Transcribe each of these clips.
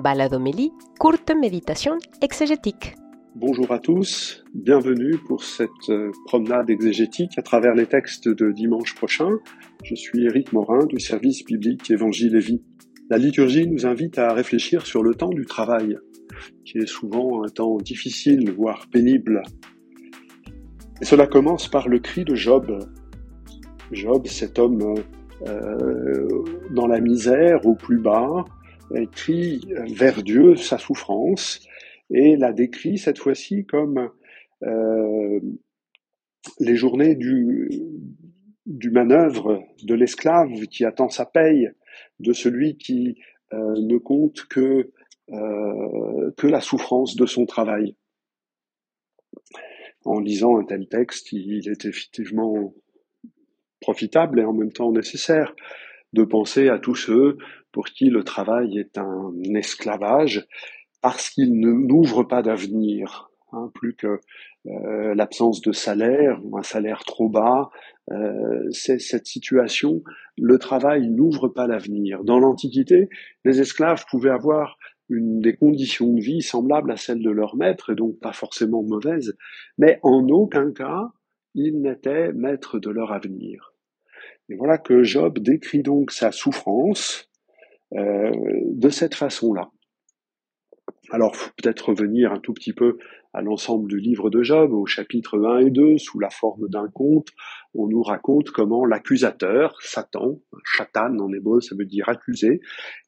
Baladomélie, courte méditation exégétique. Bonjour à tous, bienvenue pour cette euh, promenade exégétique à travers les textes de dimanche prochain. Je suis Éric Morin du service biblique Évangile et Vie. La liturgie nous invite à réfléchir sur le temps du travail, qui est souvent un temps difficile, voire pénible. Et cela commence par le cri de Job. Job, cet homme euh, dans la misère au plus bas, crie vers Dieu sa souffrance et la décrit cette fois-ci comme euh, les journées du, du manœuvre de l'esclave qui attend sa paye, de celui qui euh, ne compte que, euh, que la souffrance de son travail. En lisant un tel texte, il est effectivement profitable et en même temps nécessaire de penser à tous ceux pour qui le travail est un esclavage parce qu'il ne n'ouvre pas d'avenir, hein, plus que euh, l'absence de salaire ou un salaire trop bas. Euh, c'est cette situation, le travail n'ouvre pas l'avenir. Dans l'Antiquité, les esclaves pouvaient avoir une des conditions de vie semblables à celles de leur maître, et donc pas forcément mauvaises, mais en aucun cas ils n'étaient maîtres de leur avenir. Et voilà que Job décrit donc sa souffrance euh, de cette façon-là. Alors, peut-être revenir un tout petit peu à l'ensemble du livre de Job, au chapitre 1 et 2, sous la forme d'un conte, on nous raconte comment l'accusateur, Satan, Chatan en hébreu, ça veut dire accuser,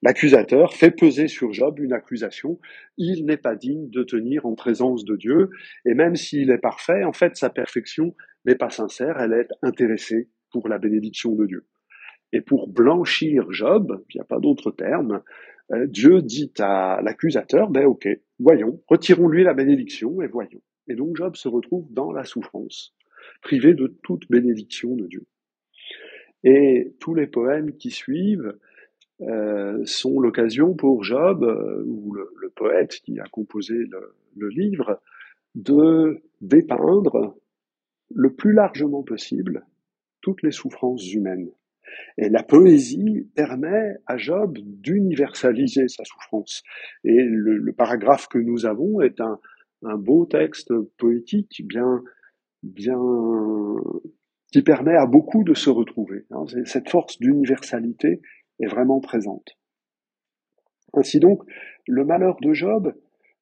l'accusateur fait peser sur Job une accusation, il n'est pas digne de tenir en présence de Dieu, et même s'il est parfait, en fait, sa perfection n'est pas sincère, elle est intéressée pour la bénédiction de Dieu. Et pour blanchir Job, il n'y a pas d'autre terme, euh, Dieu dit à l'accusateur, ben ok, voyons, retirons-lui la bénédiction et voyons. Et donc Job se retrouve dans la souffrance, privé de toute bénédiction de Dieu. Et tous les poèmes qui suivent euh, sont l'occasion pour Job, euh, ou le, poète qui a composé le, le livre, de dépeindre le plus largement possible toutes les souffrances humaines. Et la poésie permet à Job d'universaliser sa souffrance. Et le, paragraphe que nous avons est un, beau texte poétique bien, bien, qui permet à beaucoup de se retrouver. Hein. Cette force d'universalité est vraiment présente. Ainsi donc, le malheur de Job,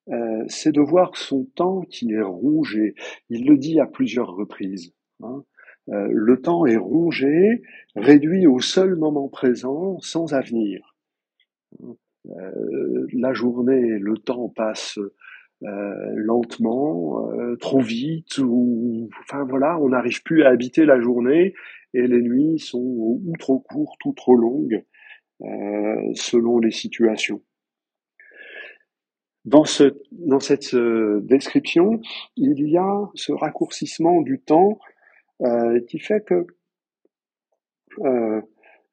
euh, c'est de voir son temps qui est rongé. Il le dit à plusieurs reprises. Hein. Euh, le temps est rongé, réduit au seul moment présent, sans avenir. Euh, la journée, le temps passe euh, lentement, trop vite, ou enfin voilà, on n'arrive plus à habiter la journée et les nuits sont ou trop courtes ou trop longues selon les situations. Dans, ce, dans cette description, il y a ce raccourcissement du temps euh, qui fait que euh,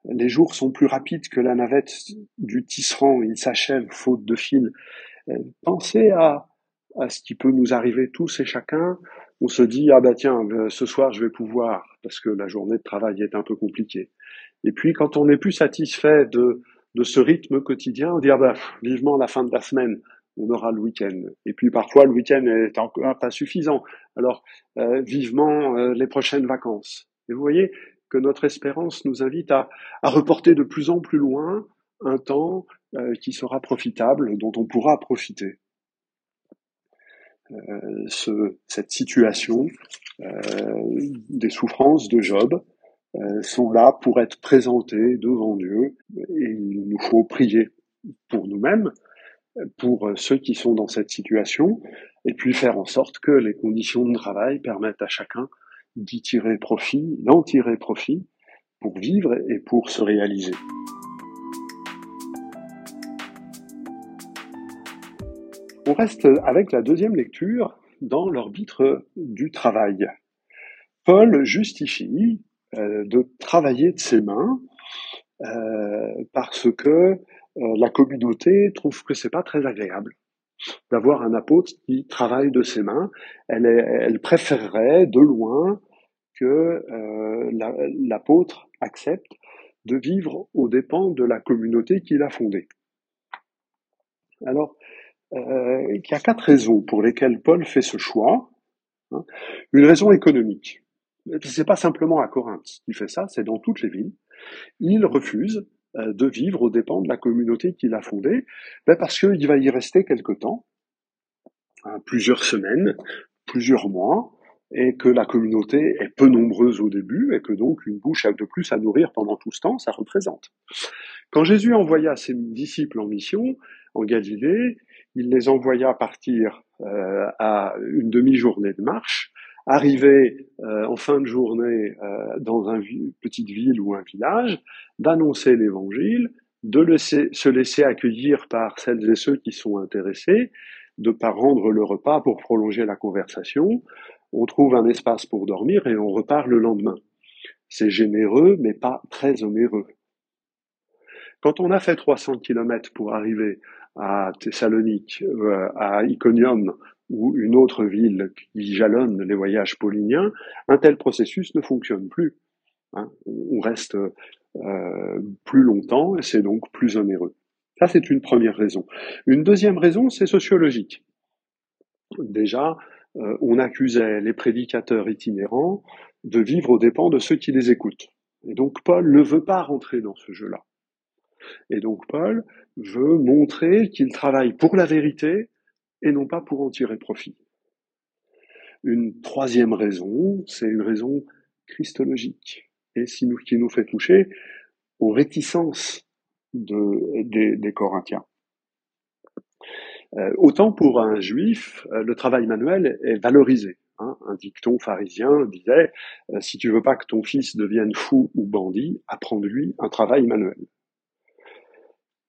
les jours sont plus rapides que la navette du tisserand, il s'achève faute de fil. Euh, pensez à, à ce qui peut nous arriver tous et chacun. On se dit ah bah tiens ce soir je vais pouvoir parce que la journée de travail est un peu compliquée. Et puis quand on n'est plus satisfait de de ce rythme quotidien, on dit ah bah vivement la fin de la semaine on aura le week-end. Et puis parfois le week-end est encore pas suffisant. Alors euh, vivement euh, les prochaines vacances. Et vous voyez que notre espérance nous invite à, reporter de plus en plus loin un temps euh, qui sera profitable, dont on pourra profiter. Ce, cette situation des souffrances de Job sont là pour être présentées devant Dieu et il nous faut prier pour nous-mêmes, pour ceux qui sont dans cette situation, et puis faire en sorte que les conditions de travail permettent à chacun d'y tirer profit, d'en tirer profit pour vivre et pour se réaliser. On reste avec la deuxième lecture dans l'orbitre du travail. Paul justifie euh, de travailler de ses mains euh, parce que euh, la communauté trouve que c'est pas très agréable d'avoir un apôtre qui travaille de ses mains. Elle, préférerait de loin que euh, l'apôtre accepte de vivre aux dépens de la communauté qu'il a fondée. Alors, euh, il y a quatre raisons pour lesquelles Paul fait ce choix. Hein. Une raison économique. C'est pas simplement à Corinthe qu'il fait ça, c'est dans toutes les villes. Il refuse de vivre aux dépens de la communauté qu'il a fondée, ben parce qu'il va y rester quelque temps, hein, plusieurs semaines, plusieurs mois, et que la communauté est peu nombreuse au début, et que donc une bouche de plus à nourrir pendant tout ce temps, ça représente. Quand Jésus envoya ses disciples en mission en Galilée, il les envoya partir euh, à une demi-journée de marche, arriver euh, en fin de journée euh, dans une petite ville ou un village, d'annoncer l'évangile, de se laisser accueillir par celles et ceux qui sont intéressés, de pas rendre le repas pour prolonger la conversation. On trouve un espace pour dormir et on repart le lendemain. C'est généreux, mais pas très onéreux. Quand on a fait 300 km pour arriver à Thessalonique, euh, à Iconium ou une autre ville qui jalonne les voyages pauliniens, un tel processus ne fonctionne plus. Hein. On reste euh, plus longtemps et c'est donc plus onéreux. Ça, c'est une première raison. Une deuxième raison, c'est sociologique. Déjà, euh, on accusait les prédicateurs itinérants de vivre aux dépens de ceux qui les écoutent. Et donc Paul ne veut pas rentrer dans ce jeu-là. Et donc Paul veut montrer qu'il travaille pour la vérité et non pas pour en tirer profit. Une troisième raison, c'est une raison christologique et qui nous fait toucher aux réticences des, Corinthiens. Euh, autant pour un juif, euh, le travail manuel est valorisé. Hein. Un dicton pharisien disait euh, si tu veux pas que ton fils devienne fou ou bandit, apprends-lui un travail manuel.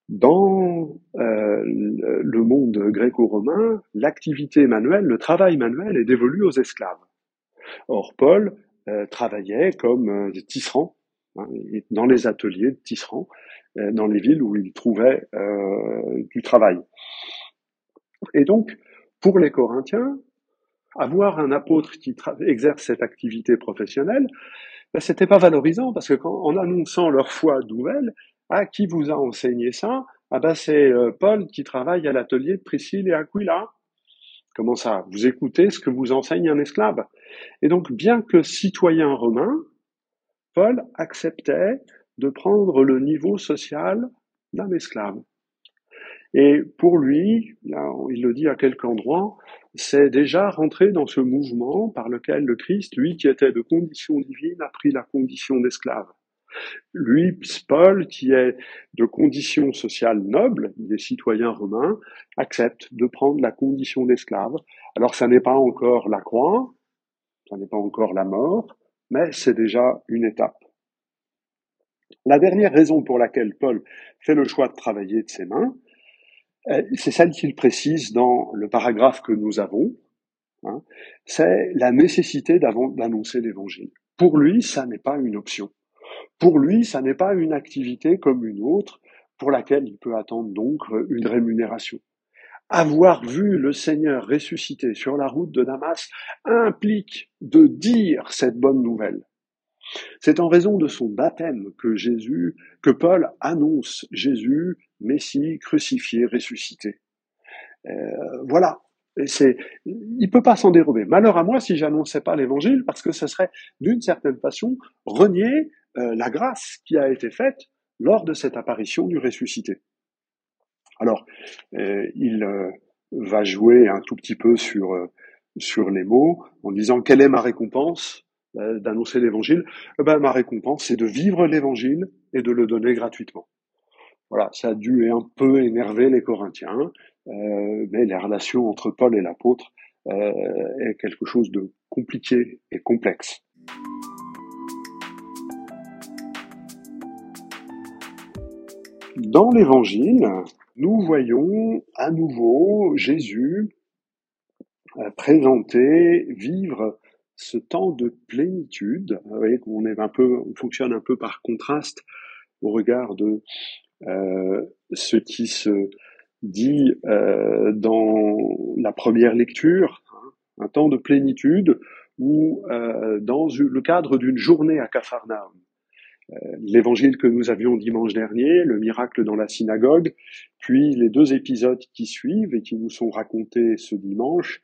Dans euh, le monde gréco-romain, l'activité manuelle, le travail manuel est dévolu aux esclaves. Or, Paul euh, travaillait comme euh, tisserand hein, dans les ateliers de tisserand, dans les villes où il trouvait du travail. Et donc, pour les Corinthiens, avoir un apôtre qui exerce cette activité professionnelle, ben, c'était pas valorisant parce que en annonçant leur foi nouvelle, ah, qui vous a enseigné ça? Ah ben c'est euh, Paul qui travaille à l'atelier de Priscille et Aquila. Comment ça? Vous écoutez ce que vous enseigne un esclave? Et donc, bien que citoyen romain, Paul acceptait de prendre le niveau social d'un esclave. Et pour lui, il le dit à quelques endroits, c'est déjà rentrer dans ce mouvement par lequel le Christ, lui qui était de condition divine, a pris la condition d'esclave. Lui, Paul, qui est de condition sociale noble, il est citoyen romain, accepte de prendre la condition d'esclave. Alors ça n'est pas encore la croix, ça n'est pas encore la mort, mais c'est déjà une étape. La dernière raison pour laquelle Paul fait le choix de travailler de ses mains, euh, c'est celle qu'il précise dans le paragraphe que nous avons, hein, c'est la nécessité d'annoncer l'évangile. Pour lui, ça n'est pas une option. Pour lui, ça n'est pas une activité comme une autre pour laquelle il peut attendre donc une rémunération. Avoir vu le Seigneur ressuscité sur la route de Damas implique de dire cette bonne nouvelle. C'est en raison de son baptême que Jésus, que Paul annonce Jésus, Messie, crucifié, ressuscité. Euh, voilà. C'est, il peut pas s'en dérober. Malheur à moi si j'annonçais pas l'évangile, parce que ce serait d'une certaine façon renier euh, la grâce qui a été faite lors de cette apparition du ressuscité. Alors, euh, il euh, va jouer un tout petit peu sur, sur les mots en disant quelle est ma récompense d'annoncer l'évangile? Eh ben, Ma récompense, c'est de vivre l'évangile et de le donner gratuitement. Voilà, ça a dû un peu énerver les Corinthiens, mais les relations entre Paul et l'apôtre est quelque chose de compliqué et complexe. Dans l'Évangile, nous voyons à nouveau Jésus euh, présenter, vivre ce temps de plénitude. Vous voyez qu'on est un peu, on fonctionne un peu par contraste au regard de euh, ce qui se dit euh, dans la première lecture, hein, un temps de plénitude ou dans le cadre d'une journée à Capharnaüm. L'évangile que nous avions dimanche dernier, le miracle dans la synagogue, puis les deux épisodes qui suivent et qui nous sont racontés ce dimanche,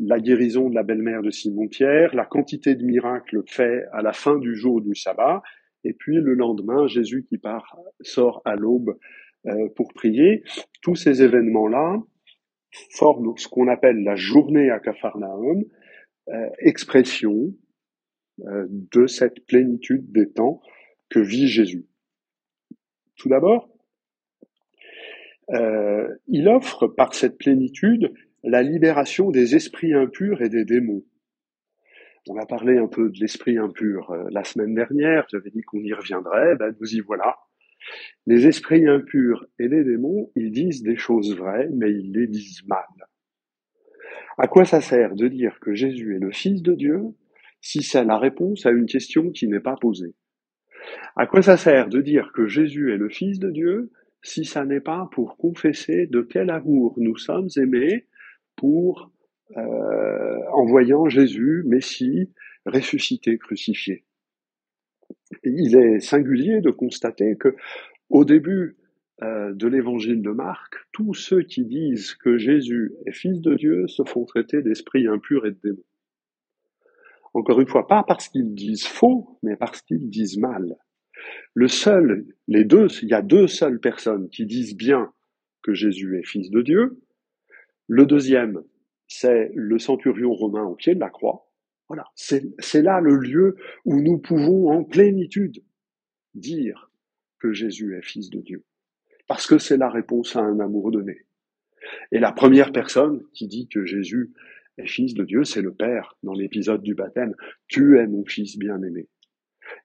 la guérison de la belle-mère de Simon-Pierre, la quantité de miracles faits à la fin du jour du sabbat, et puis le lendemain, Jésus qui part, sort à l'aube euh, pour prier. Tous ces événements-là forment ce qu'on appelle la journée à Capharnaüm, euh, expression euh, de cette plénitude des temps que vit Jésus. Tout d'abord, euh, il offre par cette plénitude la libération des esprits impurs et des démons. On a parlé un peu de l'esprit impur euh, la semaine dernière, j'avais dit qu'on y reviendrait, ben nous y voilà. Les esprits impurs et les démons, ils disent des choses vraies, mais ils les disent mal. À quoi ça sert de dire que Jésus est le Fils de Dieu si c'est la réponse à une question qui n'est pas posée? À quoi ça sert de dire que Jésus est le Fils de Dieu si ça n'est pas pour confesser de quel amour nous sommes aimés pour euh, en voyant Jésus, Messie, ressuscité, crucifié? Il est singulier de constater que au début euh, de l'évangile de Marc, tous ceux qui disent que Jésus est fils de Dieu se font traiter d'esprits impurs et de démons. Encore une fois, pas parce qu'ils disent faux, mais parce qu'ils disent mal. Le seul, les deux, il y a deux seules personnes qui disent bien que Jésus est fils de Dieu. Le deuxième, c'est le centurion romain au pied de la croix. Voilà, c'est là le lieu où nous pouvons en plénitude dire que Jésus est fils de Dieu. Parce que c'est la réponse à un amour donné. Et la première personne qui dit que Jésus est fils de Dieu, c'est le Père dans l'épisode du baptême. Tu es mon fils bien-aimé.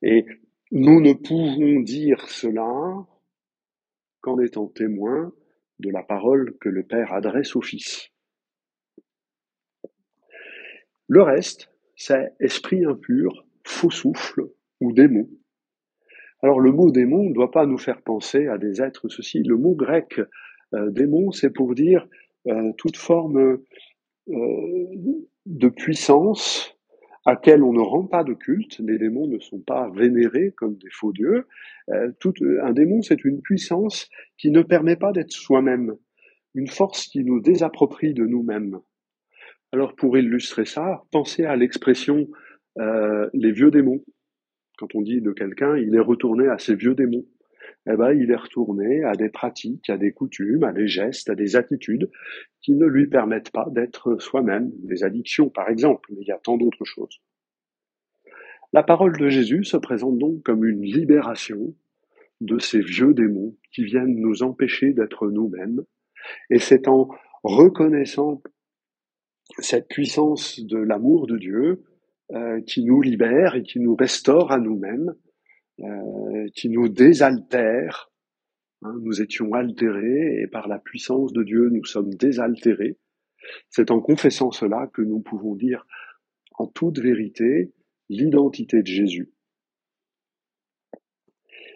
Et nous ne pouvons dire cela qu'en étant témoins de la parole que le Père adresse au Fils. Le reste, c'est esprit impur, faux souffle ou démon. Alors le mot démon ne doit pas nous faire penser à des êtres ceci. Le mot grec euh, démon, c'est pour dire euh, toute forme euh, de puissance à quel on ne rend pas de culte. Les démons ne sont pas vénérés comme des faux dieux. Euh, tout, un démon, c'est une puissance qui ne permet pas d'être soi-même, une force qui nous désapproprie de nous-mêmes. Alors pour illustrer ça, pensez à l'expression euh, les vieux démons. Quand on dit de quelqu'un, il est retourné à ses vieux démons eh ben, il est retourné à des pratiques, à des coutumes, à des gestes, à des attitudes qui ne lui permettent pas d'être soi-même, des addictions par exemple, mais il y a tant d'autres choses. La parole de Jésus se présente donc comme une libération de ces vieux démons qui viennent nous empêcher d'être nous-mêmes, et c'est en reconnaissant cette puissance de l'amour de Dieu euh, qui nous libère et qui nous restaure à nous-mêmes euh, qui nous désaltère. Hein, nous étions altérés et par la puissance de Dieu, nous sommes désaltérés. C'est en confessant cela que nous pouvons dire en toute vérité l'identité de Jésus.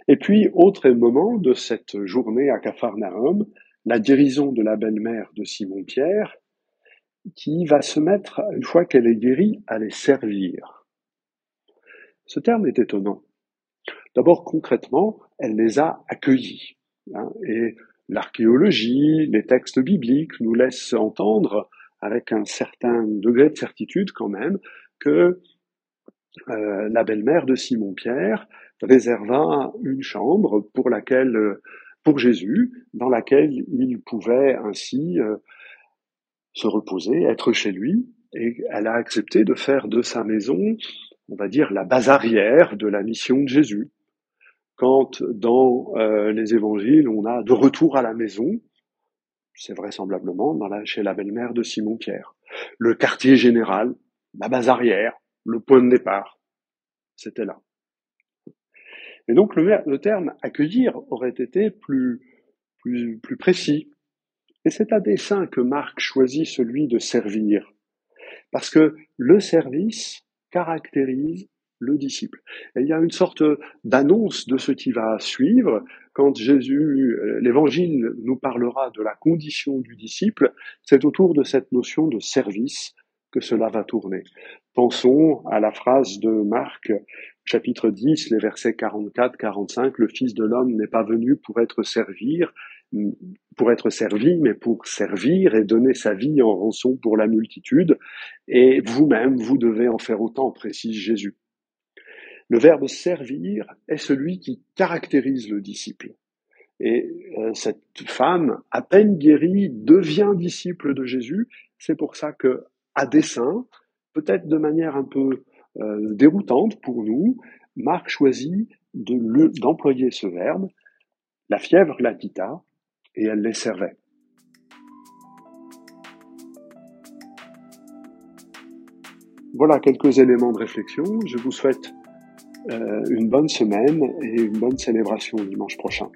Et puis, autre moment de cette journée à Capharnaüm, la guérison de la belle-mère de Simon-Pierre, qui va se mettre, une fois qu'elle est guérie, à les servir. Ce terme est étonnant. D'abord, concrètement, elle les a accueillis. Hein, et l'archéologie, les textes bibliques nous laissent entendre, avec un certain degré de certitude quand même, que euh, la belle-mère de Simon-Pierre réserva une chambre pour laquelle, pour Jésus, dans laquelle il pouvait ainsi euh, se reposer, être chez lui, et elle a accepté de faire de sa maison, on va dire, la base arrière de la mission de Jésus quand dans euh, les évangiles, on a de retour à la maison, c'est vraisemblablement chez la belle-mère de Simon-Pierre. Le quartier général, la base arrière, le point de départ, c'était là. Et donc le, le, terme accueillir aurait été plus, plus, plus précis. Et c'est à dessein que Marc choisit celui de servir. Parce que le service caractérise le disciple. Et il y a une sorte d'annonce de ce qui va suivre quand Jésus, euh, l'évangile nous parlera de la condition du disciple, c'est autour de cette notion de service que cela va tourner. Pensons à la phrase de Marc, chapitre 10, les versets 44-45, le Fils de l'homme n'est pas venu pour être servir, pour être servi, mais pour servir et donner sa vie en rançon pour la multitude, et vous-même, vous devez en faire autant, précise Jésus. Le verbe servir est celui qui caractérise le disciple. Et euh, cette femme, à peine guérie, devient disciple de Jésus. C'est pour ça que, à dessein, peut-être de manière un peu euh, déroutante pour nous, Marc choisit d'employer ce verbe. La fièvre la quitta et elle les servait. Voilà quelques éléments de réflexion. Je vous souhaite une bonne semaine et une bonne célébration dimanche prochain.